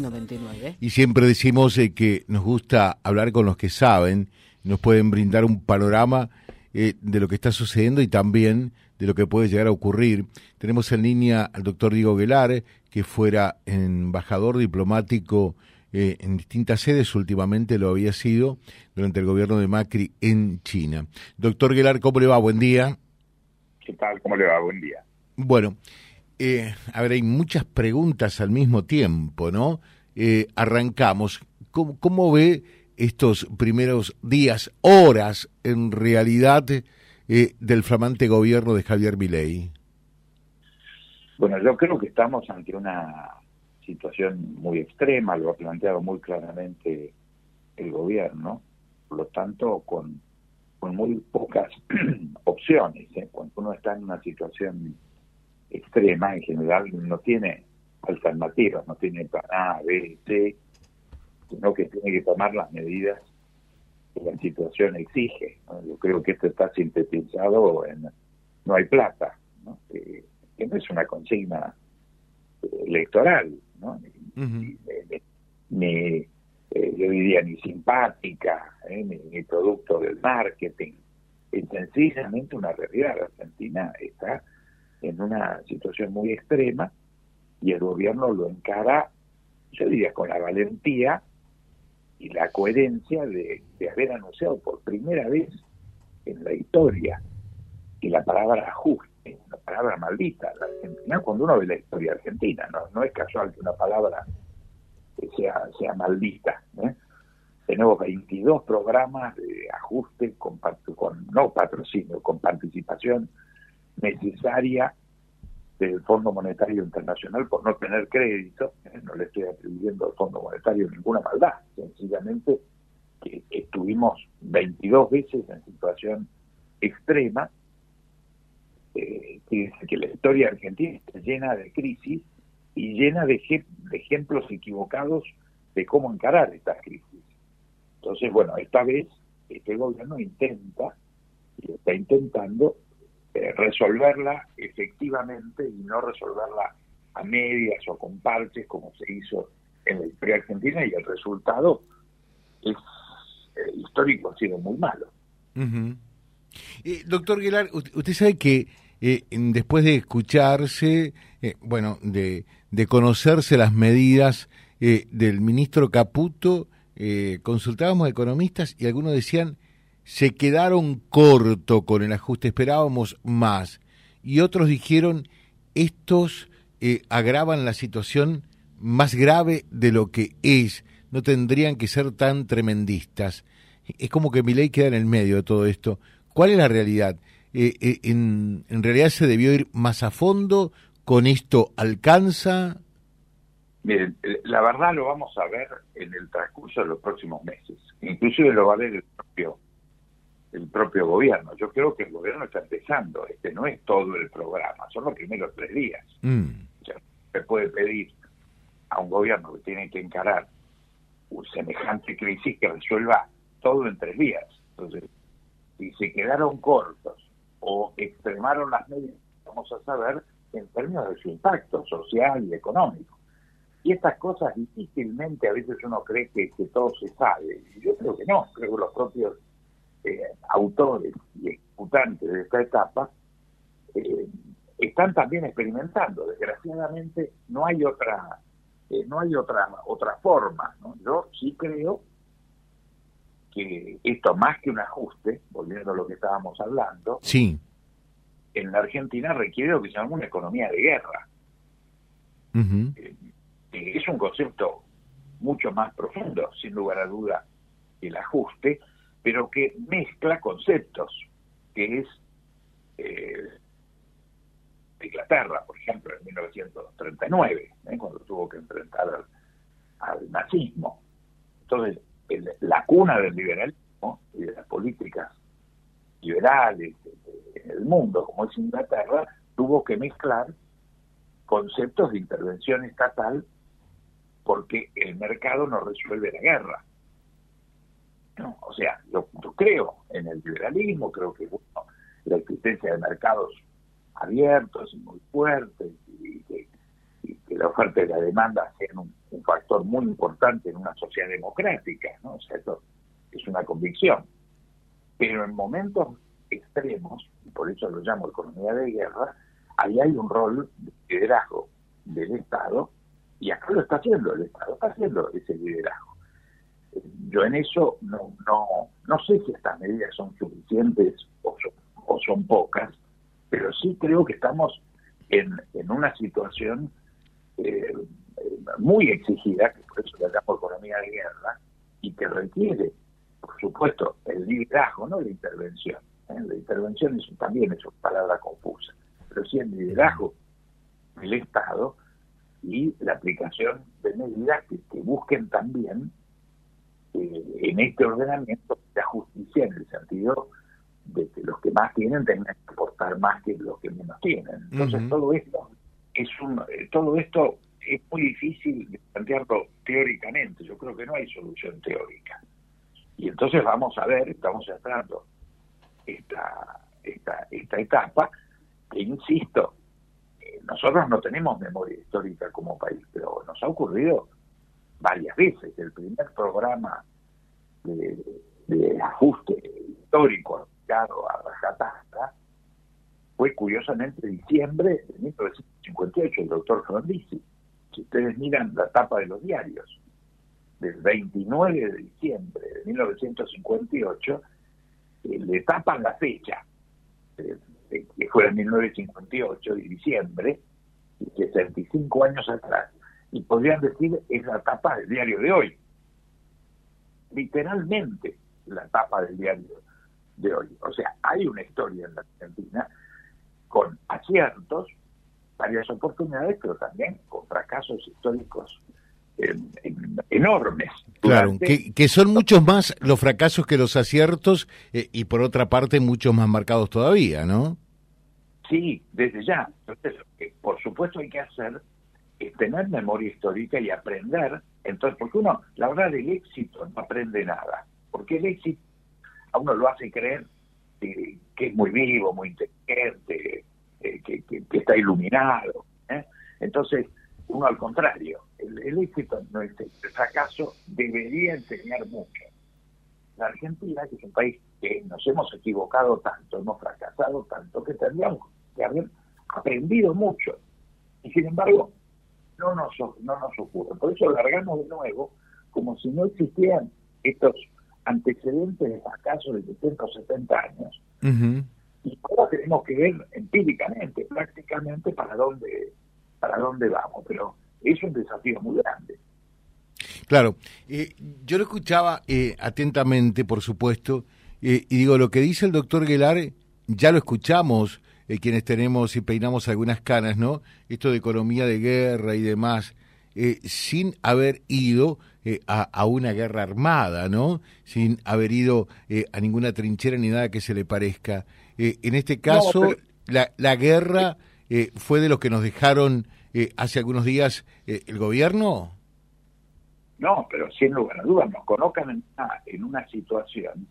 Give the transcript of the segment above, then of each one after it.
99. Y siempre decimos eh, que nos gusta hablar con los que saben, nos pueden brindar un panorama eh, de lo que está sucediendo y también de lo que puede llegar a ocurrir. Tenemos en línea al doctor Diego Guelar, que fuera embajador diplomático eh, en distintas sedes, últimamente lo había sido durante el gobierno de Macri en China. Doctor Guelar, ¿cómo le va? Buen día. ¿Qué tal? ¿Cómo le va? Buen día. Bueno, eh, a ver, hay muchas preguntas al mismo tiempo, ¿no? Eh, arrancamos. ¿Cómo, ¿Cómo, ve estos primeros días, horas, en realidad, eh, del flamante gobierno de Javier Milei? Bueno, yo creo que estamos ante una situación muy extrema, lo ha planteado muy claramente el gobierno, por lo tanto, con, con muy pocas opciones. ¿eh? Cuando uno está en una situación extrema en general no tiene alternativas, no tiene plan A, B, C, sino que tiene que tomar las medidas que la situación exige. Yo creo que esto está sintetizado en no hay plata, ¿no? Que, no es una consigna electoral, ¿no? ni, eh, yo diría ni simpática, ¿eh? ni, ni, producto del marketing, es sencillamente una realidad. Argentina está en una situación muy extrema y el gobierno lo encara, yo diría, con la valentía y la coherencia de, haber anunciado por primera vez en la historia que la palabra ajuste, la palabra maldita, la Argentina, cuando uno ve la historia argentina, no, no es casual que una palabra sea, sea maldita. ¿eh? Tenemos 22 programas de ajuste con, con no patrocinio, con participación necesaria del Fondo Monetario Internacional por no tener crédito, ¿eh? no le estoy atribuyendo al Fondo Monetario ninguna maldad, sencillamente que estuvimos 22 veces en situación extrema, eh, que la historia argentina está llena de crisis y llena de, de ejemplos equivocados de cómo encarar estas crisis. Entonces, bueno, esta vez este gobierno intenta, y está intentando eh, resolverla efectivamente y no resolverla a medias o con parches como se hizo en la historia argentina y el resultado es eh, histórico ha sido muy malo. eh, doctor Guilar, usted sabe que eh, después de escucharse, bueno, de, de, conocerse las medidas del ministro Caputo, consultábamos a economistas y algunos decían se quedaron corto con el ajuste, esperábamos más. Y otros dijeron, estos eh, agravan la situación más grave de lo que es, no tendrían que ser tan tremendistas. Es como que mi ley queda en el medio de todo esto. ¿Cuál es la realidad? Eh, eh, en, ¿En realidad se debió ir más a fondo? ¿Con esto alcanza? La verdad lo vamos a ver en el transcurso de los próximos meses. Inclusive lo va a ver el propio el propio gobierno. Yo creo que el gobierno está empezando, este no es todo el programa, son los primeros tres días. Mm. se puede pedir a un gobierno que tiene que encarar un semejante crisis que resuelva todo en tres días. Entonces, si se quedaron cortos o extremaron las medidas, vamos a saber en términos de su impacto social y económico. Y estas cosas difícilmente a veces uno cree que, que todo se sabe. Yo creo que no, creo que los propios eh, autores y ejecutantes de esta etapa eh, están también experimentando. Desgraciadamente no hay otra eh, no hay otra otra forma. Yo sí creo que esto más que un ajuste, volviendo a lo que estábamos hablando, sí. en la Argentina requiere lo que se llama una economía de guerra. es un concepto mucho más profundo, sin lugar a duda, el ajuste, pero que mezcla conceptos, que es eh, Inglaterra, por ejemplo, en 1939, ¿eh? cuando tuvo que enfrentar al, nazismo. Entonces, la cuna del liberalismo y de las políticas liberales en el mundo, como es Inglaterra, tuvo que mezclar conceptos de intervención estatal porque el mercado no resuelve la guerra. O sea, yo, creo en el liberalismo, creo que la existencia de mercados abiertos y muy fuertes y que, la oferta y la demanda sean un factor muy importante en una sociedad democrática, ¿no? O sea, esto es una convicción. Pero en momentos extremos, y por eso lo llamo economía de guerra, ahí hay un rol de liderazgo del Estado, y acá lo está haciendo el Estado, está haciendo ese liderazgo. Yo en eso no, no, no sé si estas medidas son suficientes o son pocas, pero sí creo que estamos en, en una situación eh, muy exigida, que por eso la llamo economía de guerra, y que requiere, por supuesto, el liderazgo, no la intervención. ¿eh? La intervención es, también es una palabra confusa, pero sí el liderazgo del Estado y la aplicación de medidas que, busquen también eh, en este ordenamiento la justicia en el sentido de que los que más tienen tengan que aportar más que los que menos tienen. Entonces todo esto es un, eh, todo esto es muy difícil de plantearlo teóricamente. Yo creo que no hay solución teórica. Y entonces vamos a ver, estamos entrando esta, esta, esta etapa, que insisto, eh, nosotros no tenemos memoria histórica como país, pero nos ha ocurrido varias veces. El primer programa de, ajuste histórico a Rajatasta fue curiosamente diciembre de 1958, el doctor Frondizi. Si ustedes miran la tapa de los diarios, del 29 de diciembre de 1958, eh, le tapan la fecha, que fue en 1958, de diciembre, y 65 años atrás, y podrían decir es la tapa del diario de hoy. Literalmente la tapa del diario de hoy. O sea, hay una historia en la Argentina con aciertos, varias oportunidades, pero también con fracasos históricos enormes. Claro, que, son muchos más los fracasos que los aciertos eh, y por otra parte muchos más marcados todavía, ¿no? Sí, desde ya. Entonces, por supuesto hay que hacer tener memoria histórica y aprender. Entonces, porque uno, la verdad, del éxito no aprende nada. Porque el éxito a uno lo hace creer que es muy vivo, muy inteligente, eh, que, está iluminado. ¿eh? Entonces, uno al contrario, el, éxito no el fracaso, debería enseñar mucho. La Argentina, que es un país que nos hemos equivocado tanto, hemos fracasado tanto, que tendríamos que haber aprendido mucho. Y sin embargo, no nos, no nos ocurre. Por eso largamos de nuevo como si no existieran estos antecedentes de fracaso de 60 o 70 años. Y ahora tenemos que ver empíricamente, prácticamente, para dónde, para dónde vamos. Pero es un desafío muy grande. Claro, eh, yo lo escuchaba eh, atentamente, por supuesto, eh, y digo, lo que dice el doctor Guelar, ya lo escuchamos quienes tenemos y peinamos algunas canas, ¿no? Esto de economía de guerra y demás, sin haber ido eh, a, una guerra armada, ¿no? Sin haber ido eh, a ninguna trinchera ni nada que se le parezca. Eh, en este caso, la, la, guerra fue de los que nos dejaron hace algunos días el gobierno. No, pero sin lugar a dudas nos colocan en una situación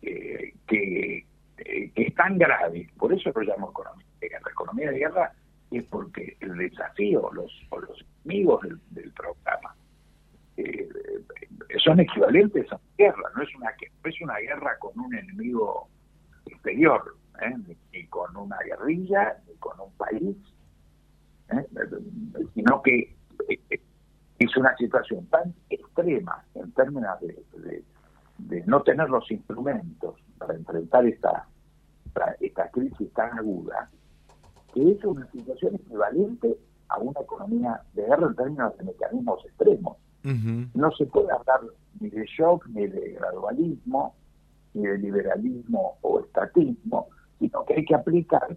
que, que es tan grave, por eso lo llamo economía de guerra. Economía de guerra es porque el desafío los, o los enemigos del programa eh, son equivalentes a una guerra, no es una, es una guerra con un enemigo exterior, ¿eh? ni, con una guerrilla, ni con un país, ¿eh? sino que es una situación tan extrema en términos de, no tener los instrumentos para enfrentar esta, esta crisis tan aguda, que es una situación equivalente a una economía de guerra en términos de mecanismos extremos. No se puede hablar ni de shock, ni de gradualismo, ni de liberalismo o estatismo, sino que hay que aplicar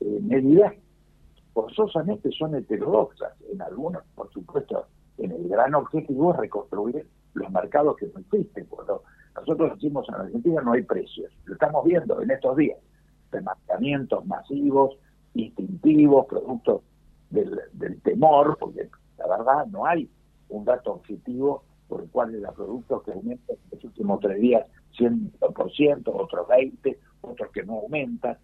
eh, medidas forzosamente son heterodoxas. En algunos, por supuesto, en el gran objetivo es reconstruir los mercados que no existen. Cuando nosotros decimos en Argentina no hay precios, lo estamos viendo en estos días. Remarcamientos masivos, instintivos, productos del, temor, porque la verdad no hay un dato objetivo por el cual el producto que aumenta en los últimos tres días 100%, otros 20%, otros que no aumentan.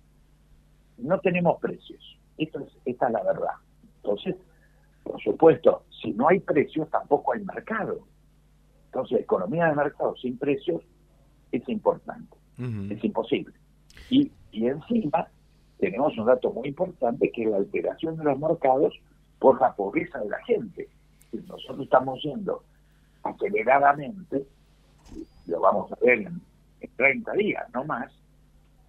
No tenemos precios. Esto es, esta es la verdad. Entonces, Por supuesto, si no hay precios, tampoco hay mercado. Entonces, economía de mercado sin precios es importante, es imposible. Y, y encima tenemos un dato muy importante que es la alteración de los mercados por la pobreza de la gente. Nosotros estamos yendo aceleradamente, lo vamos a ver en, 30 días, no más,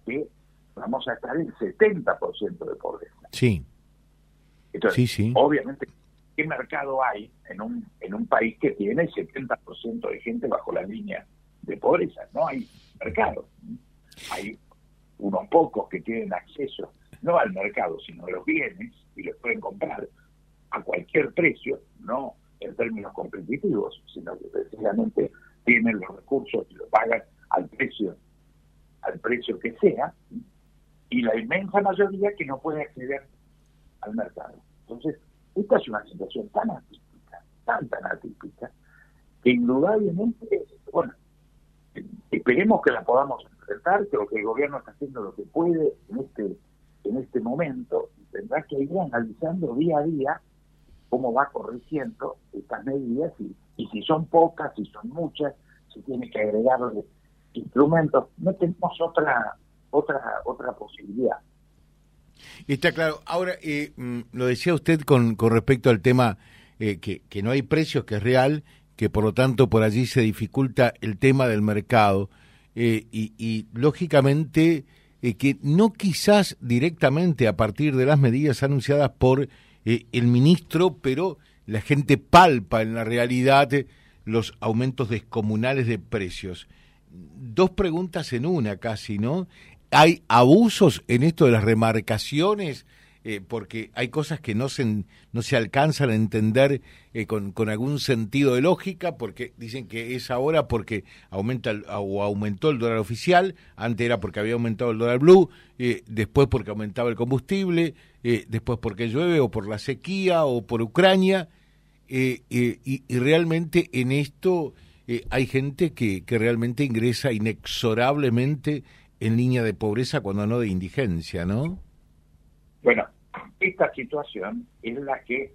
que vamos a estar en 70% de pobreza. Sí. Entonces, sí, obviamente, ¿qué mercado hay en un, en un país que tiene 70% de gente bajo la línea de pobreza? No hay mercado. Hay unos pocos que tienen acceso no al mercado, sino a los bienes y los pueden comprar a cualquier precio, no en términos competitivos, sino que precisamente tienen los recursos y lo pagan al precio al precio que sea, y la inmensa mayoría que no puede acceder al mercado. Entonces, esta es una situación tan atípica, tan, tan atípica, que indudablemente, bueno, esperemos que la podamos enfrentar, creo que el gobierno está haciendo lo que puede en este, en este momento, tendrá que ir analizando día a día cómo va corrigiendo estas medidas y, y si son pocas, si son muchas, si tiene que agregarle instrumentos. No tenemos otra otra otra posibilidad. Está claro. Ahora, eh, mm, lo decía usted con, respecto al tema eh, que, no hay precios, que es real, que por lo tanto por allí se dificulta el tema del mercado. Eh, y, y, lógicamente que no quizás directamente a partir de las medidas anunciadas por eh, el ministro, pero la gente palpa en la realidad los aumentos descomunales de precios. Dos preguntas en una casi, ¿no? ¿Hay abusos en esto de las remarcaciones? Eh, porque hay cosas que no se, no se alcanzan a entender eh, con, algún sentido de lógica, porque dicen que es ahora porque aumenta o aumentó el dólar oficial, antes era porque había aumentado el dólar blue, eh, después porque aumentaba el combustible, después porque llueve o por la sequía o por Ucrania, y, y, realmente en esto hay gente que, que realmente ingresa inexorablemente en línea de pobreza cuando no de indigencia, ¿no? Bueno, esta situación es la que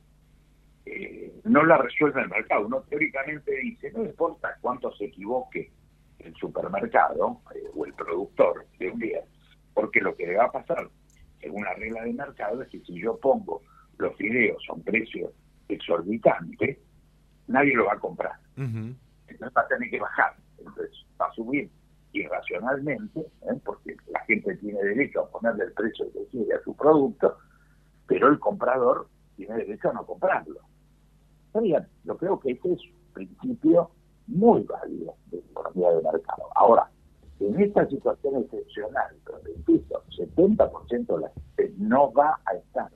eh, no la resuelve el mercado. Uno teóricamente dice, no importa cuánto se equivoque el supermercado eh, o el productor de un día, porque lo que le va a pasar, según la regla de mercado, es que si yo pongo los fideos a un precio exorbitante, nadie lo va a comprar. Entonces va a tener que bajar. Entonces va a subir irracionalmente, ¿eh? porque la gente tiene derecho a ponerle el precio que quiere a su producto, pero el comprador tiene derecho a no comprarlo. Está yo creo que ese es un principio muy válido de economía de mercado. Ahora, en esta situación excepcional, donde insisto, 70% de la gente no va a estar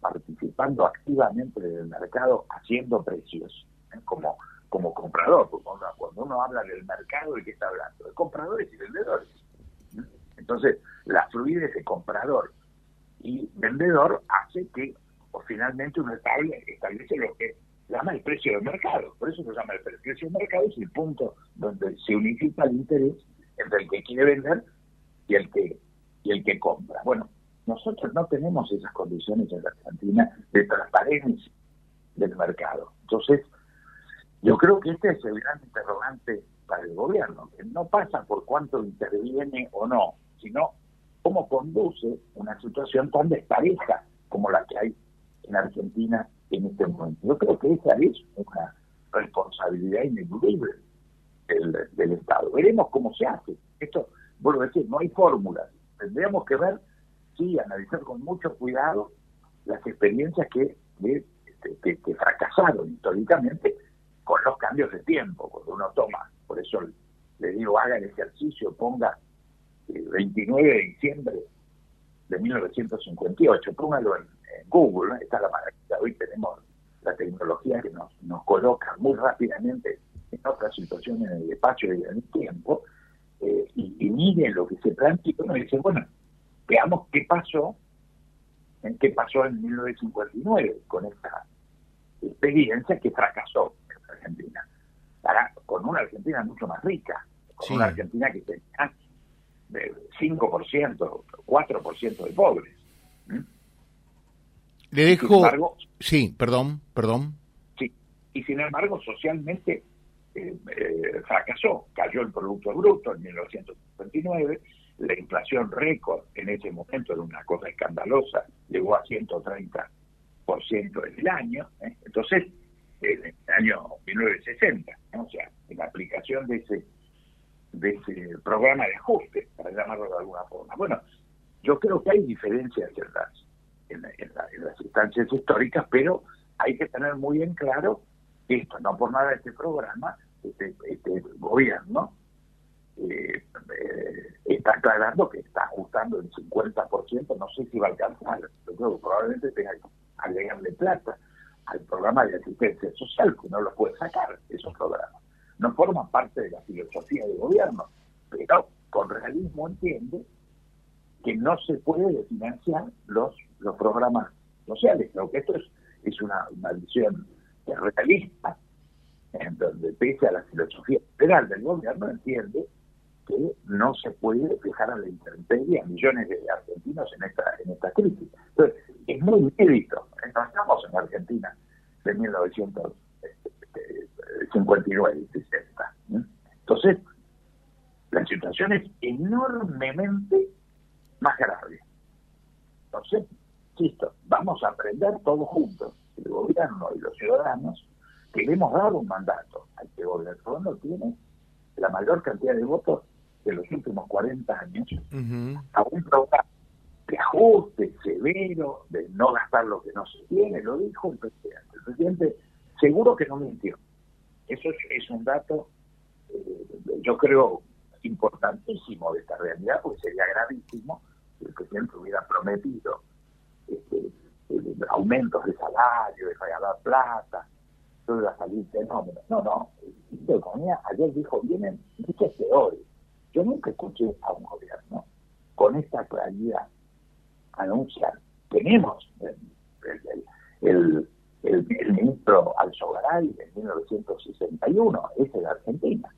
participando activamente del mercado haciendo precios, ¿eh? como como comprador, porque cuando uno habla del mercado, ¿de qué está hablando? De compradores y vendedores. Entonces, la fluidez de comprador y vendedor hace que o finalmente uno establece lo que llama el precio del mercado. Por eso se llama el precio del mercado, es el punto donde se unifica el interés entre el que quiere vender y el que, y el que compra. Bueno, nosotros no tenemos esas condiciones en la Argentina de transparencia del mercado. Entonces, yo creo que este es el gran interrogante para el gobierno, que no pasa por cuánto interviene o no, sino cómo conduce una situación tan despareja como la que hay en Argentina en este momento. Yo creo que esa es una responsabilidad ineludible del, Estado. Veremos cómo se hace. Esto, vuelvo a decir, no hay fórmulas. Tendríamos que ver, sí, analizar con mucho cuidado las experiencias que fracasaron históricamente con los cambios de tiempo, cuando uno toma, por eso le digo, haga el ejercicio, ponga el 29 de diciembre de 1958, póngalo en, Google, está la maravilla, hoy tenemos la tecnología que nos, nos coloca muy rápidamente en otras situaciones en el espacio y en el tiempo, eh, y, y miren lo que se plantea, y uno dice, bueno, veamos qué pasó, en qué pasó en 1959 con esta experiencia que fracasó Argentina. con una Argentina mucho más rica, con una Argentina que tenía de 5%, 4% de pobres. Le dejo... sí, perdón, perdón. Sí, y sin embargo socialmente eh, eh, fracasó, cayó el Producto Bruto en 1959, la inflación récord en ese momento era una cosa escandalosa, llegó a 130% en el año, ¿eh? entonces, en el año 1960, o sea, en la aplicación de ese, de ese programa de ajuste, para llamarlo de alguna forma. Bueno, yo creo que hay diferencias en las, en, las instancias históricas, pero hay que tener muy en claro esto, no por nada este programa, este, este gobierno, eh, eh, está aclarando que está ajustando el 50%, no sé si va a alcanzar, yo creo que probablemente tenga que agregarle plata al programa de asistencia social, que no lo puede sacar, esos programas. No forman parte de la filosofía del gobierno, pero con realismo entiende que no se puede financiar los, los programas sociales. Creo que esto es, es una, una visión realista, en donde pese a la filosofía federal del gobierno entiende que no se puede dejar a la intemperie a millones de argentinos en esta, en esta crisis. Entonces, es muy inédito. ¿eh? No estamos en Argentina de 1959 y 60. Entonces, la situación es enormemente más grave. Entonces, insisto, vamos a aprender todos juntos, el gobierno y los ciudadanos, que le hemos dado un mandato a este gobierno tiene la mayor cantidad de votos de los últimos 40 años a un programa de ajuste severo, de no gastar lo que no se tiene, lo dijo el presidente. El presidente seguro que no mintió. Eso es, un dato, eh, yo creo, importantísimo de esta realidad, porque sería gravísimo el presidente hubiera prometido este, aumentos de salario, de regalar plata, todo iba a salir fenómeno. No, no, el de Economía ayer dijo, vienen muchos peores. Yo nunca escuché a un gobierno con esta claridad anunciar, tenemos el, el, el, ministro Alzogaray en 1961, ese de Argentina,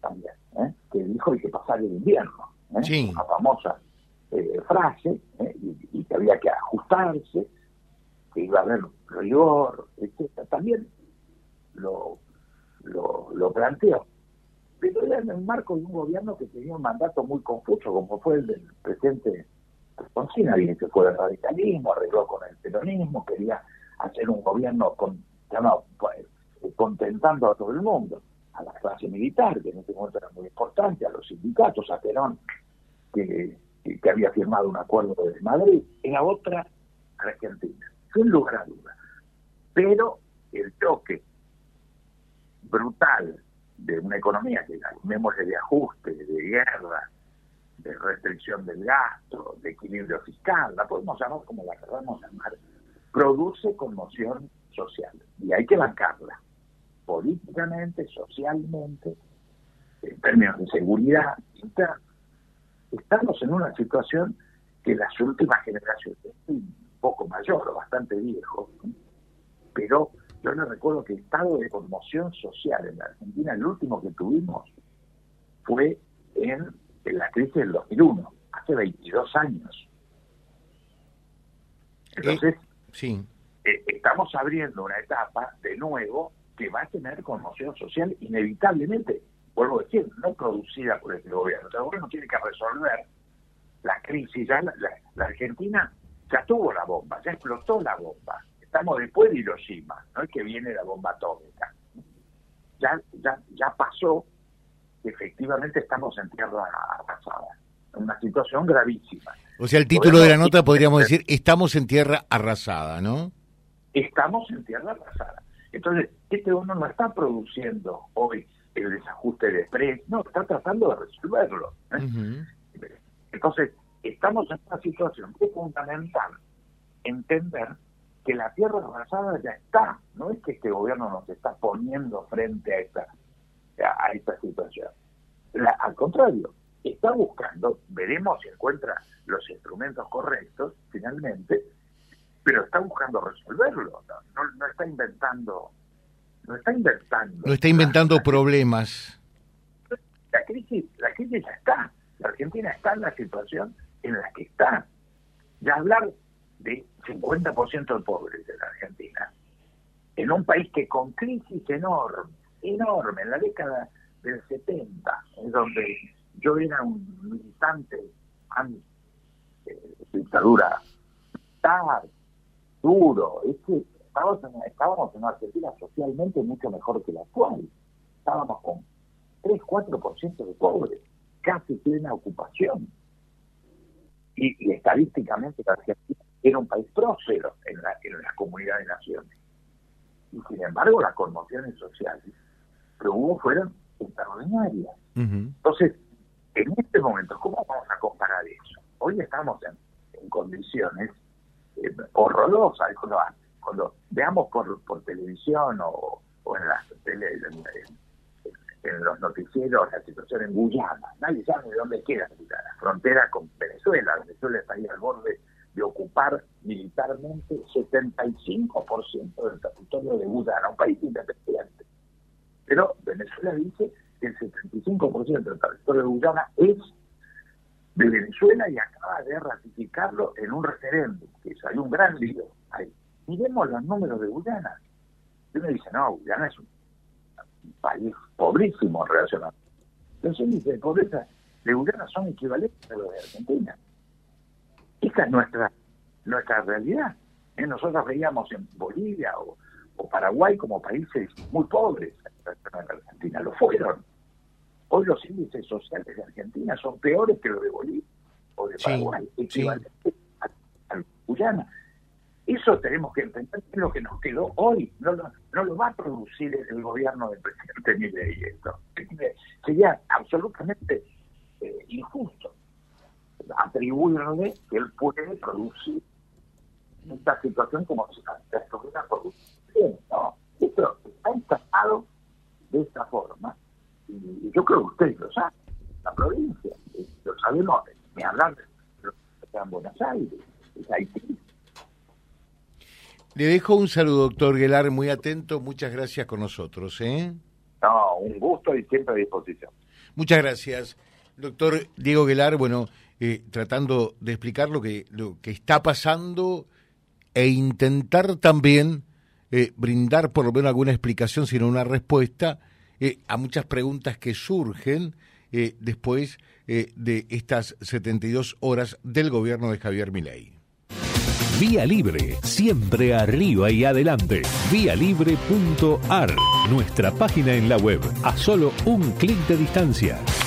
también, ¿eh? que dijo hay que pasar el invierno, ¿eh? una famosa eh, frase y, que había que ajustarse, que iba a haber rigor, etc. También lo, lo, lo planteó. Pero era en el marco de un gobierno que tenía un mandato muy confuso, como fue el del presidente Alfonsín, alguien que fue del radicalismo, arregló con el peronismo, quería hacer un gobierno con, pues, contentando a todo el mundo, a la clase militar, que en ese momento era muy importante, a los sindicatos, a Perón, que había firmado un acuerdo de Madrid, era otra Argentina, sin lugar a dudas. Pero el choque brutal de una economía que llamémosle de ajuste, de guerra, de restricción del gasto, de equilibrio fiscal, la podemos llamar como la queramos llamar, produce conmoción social. Y hay que bancarla políticamente, socialmente, en términos de seguridad. Interna estamos en una situación que las últimas generaciones, un poco mayor o bastante viejo, pero yo le recuerdo que el estado de conmoción social en la Argentina, el último que tuvimos fue en, la crisis del 2001, hace 22 años. Entonces, sí. Eh, estamos abriendo una etapa de nuevo que va a tener conmoción social inevitablemente vuelvo a decir, no producida por este gobierno. El gobierno tiene que resolver la crisis. Ya la, Argentina ya tuvo la bomba, ya explotó la bomba. Estamos después de Hiroshima, no es que viene la bomba atómica. Ya, ya, ya pasó, efectivamente estamos en tierra arrasada, en una situación gravísima. O sea, el título de la nota podríamos decir, estamos en tierra arrasada, ¿no? Estamos en tierra arrasada. Entonces, este uno no está produciendo hoy el desajuste de precios, no, está tratando de resolverlo. ¿eh? Entonces, estamos en una situación que es fundamental entender que la tierra avanzada ya está, no es que este gobierno nos está poniendo frente a esta, a, esta situación. al contrario, está buscando, veremos si encuentra los instrumentos correctos finalmente, pero está buscando resolverlo, no está inventando no está inventando. No está inventando problemas. La crisis, la crisis ya está. La Argentina está en la situación en la que está. Ya hablar de 50% de pobres de la Argentina, en un país que con crisis enorme, enorme, en la década del 70, en donde yo era un militante anti eh, dictadura militar, duro, es estábamos en, estábamos en Argentina socialmente mucho mejor que la actual. Estábamos con 3, 4% de pobres, casi plena ocupación. Y, estadísticamente la Argentina era un país próspero en la, en la comunidad de naciones. Y sin embargo las conmociones sociales que hubo fueron extraordinarias. Entonces, en este momento, ¿cómo vamos a comparar eso? Hoy estamos en, condiciones eh, horrorosas. Cuando, cuando veamos por, por televisión o, en las tele, en, los noticieros la situación en Guyana, nadie sabe de dónde queda la frontera con Venezuela. Venezuela está ahí al borde de ocupar militarmente 75% del territorio de Guyana, un país independiente. Pero Venezuela dice que el 75% del territorio de Guyana es de Venezuela y acaba de ratificarlo en un referéndum, que hay un gran lío ahí. Miremos los números de Guyana. Y uno dice, no, Guyana es un país pobrísimo en relación a... Los índices de pobreza de Guyana son equivalentes a los de Argentina. Esta es nuestra, nuestra realidad. ¿Eh? Nosotros veíamos en Bolivia o, Paraguay como países muy pobres en Argentina, lo fueron. Hoy los índices sociales de Argentina son peores que los de Bolivia o de Paraguay, equivalentes a, a, Guyana. Eso tenemos que entender que es lo que nos quedó hoy. No lo, no lo va a producir el gobierno del presidente Milei esto. Sería absolutamente eh, injusto atribuirle que él puede producir esta situación como si la estuviera produciendo. No, esto está instalado de esta forma y, yo creo que ustedes lo saben, la provincia, lo sabemos, me hablan de Buenos Aires, es Haití. Le dejo un saludo, doctor Guelar, muy atento, muchas gracias con nosotros. ¿eh? No, un gusto y siempre a disposición. Muchas gracias. Doctor Diego Guelar, bueno, eh, tratando de explicar lo que, lo que está pasando e intentar también eh, brindar por lo menos alguna explicación, sino una respuesta eh, a muchas preguntas que surgen después de estas 72 horas del gobierno de Javier Milei. Vía Libre, siempre arriba y adelante. Vialibre.ar, nuestra página en la web, a solo un clic de distancia